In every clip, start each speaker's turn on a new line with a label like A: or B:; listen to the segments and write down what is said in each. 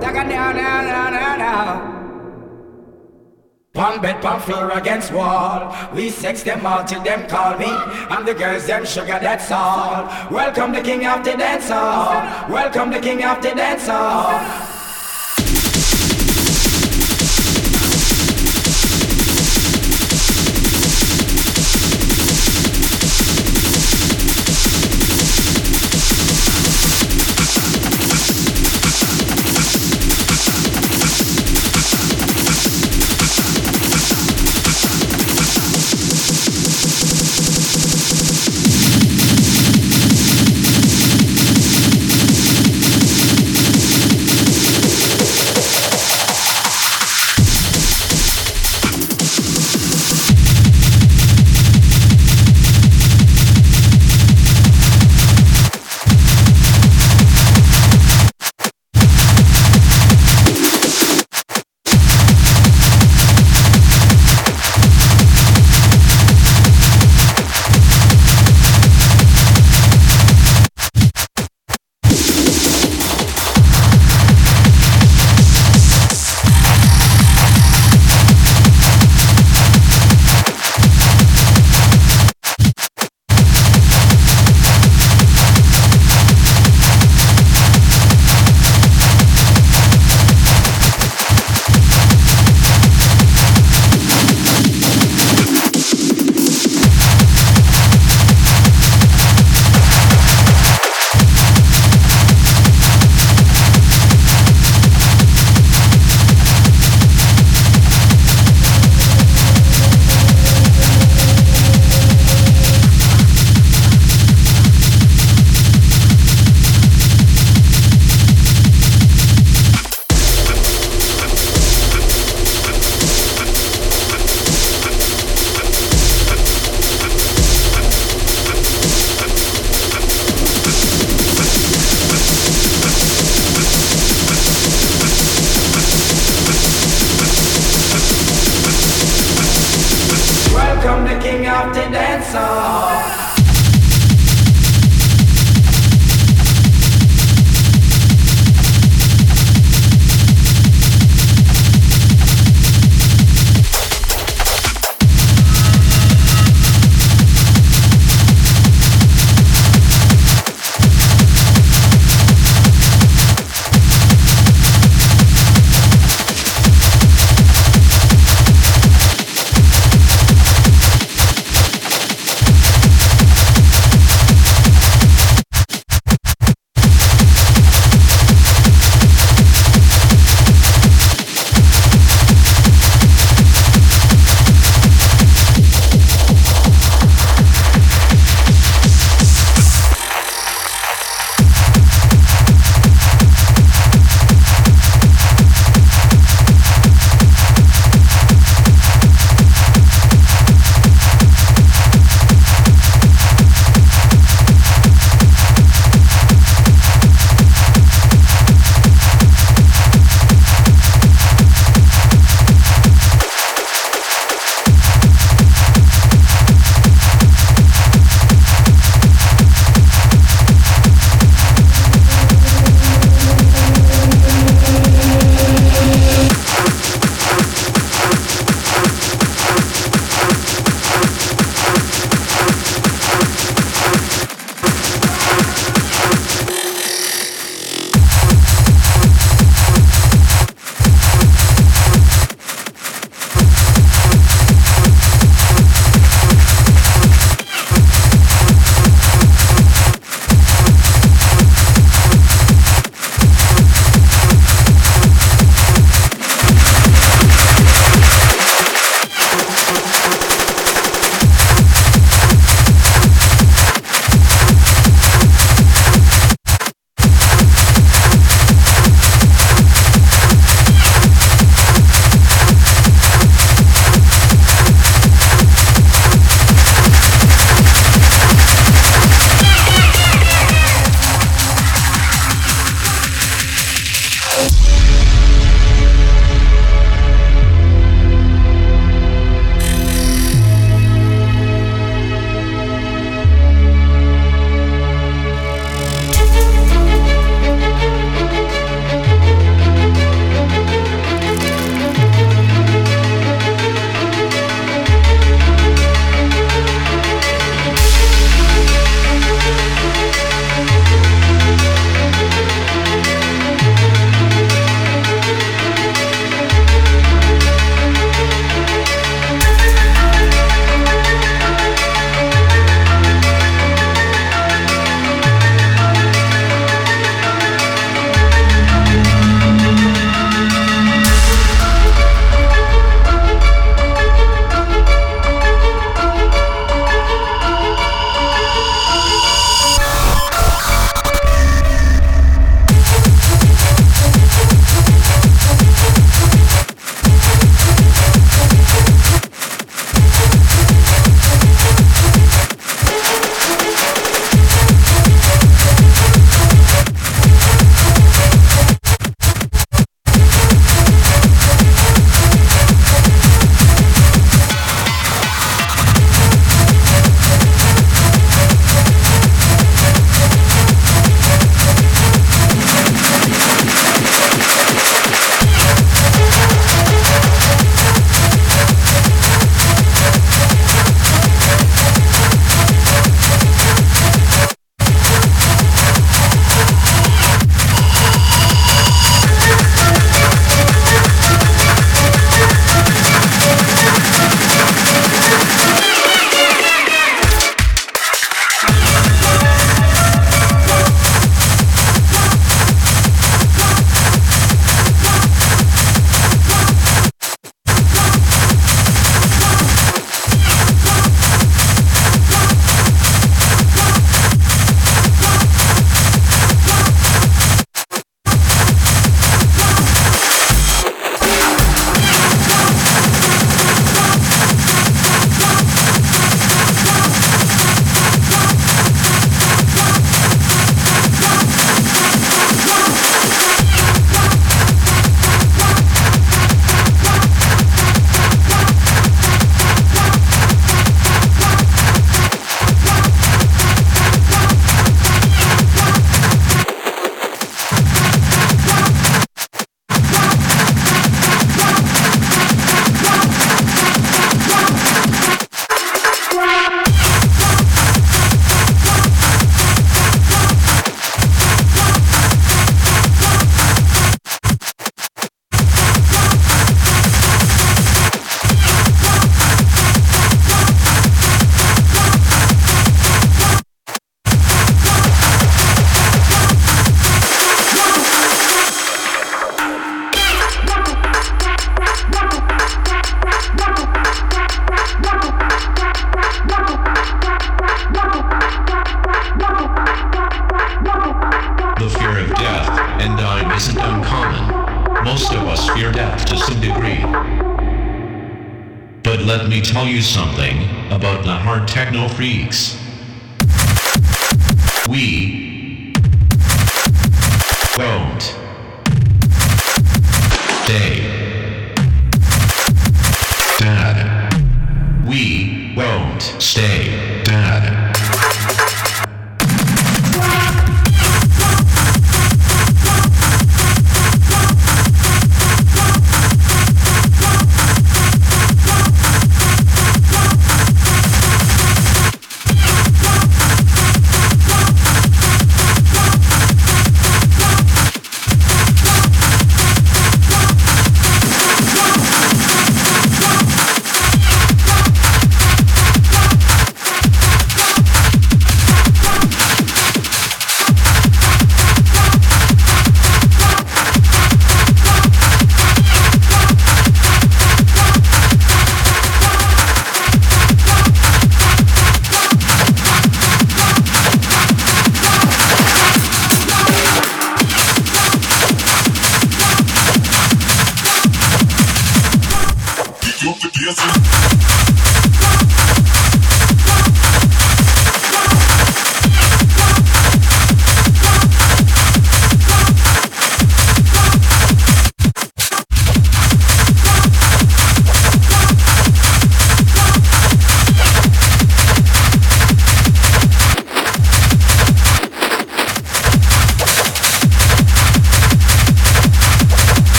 A: take it down, bed, pump floor against wall. We sex them all till them call me. And the girls them sugar, that's all. Welcome the king of the dance hall. Welcome the king of the dance hall.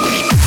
B: Bye.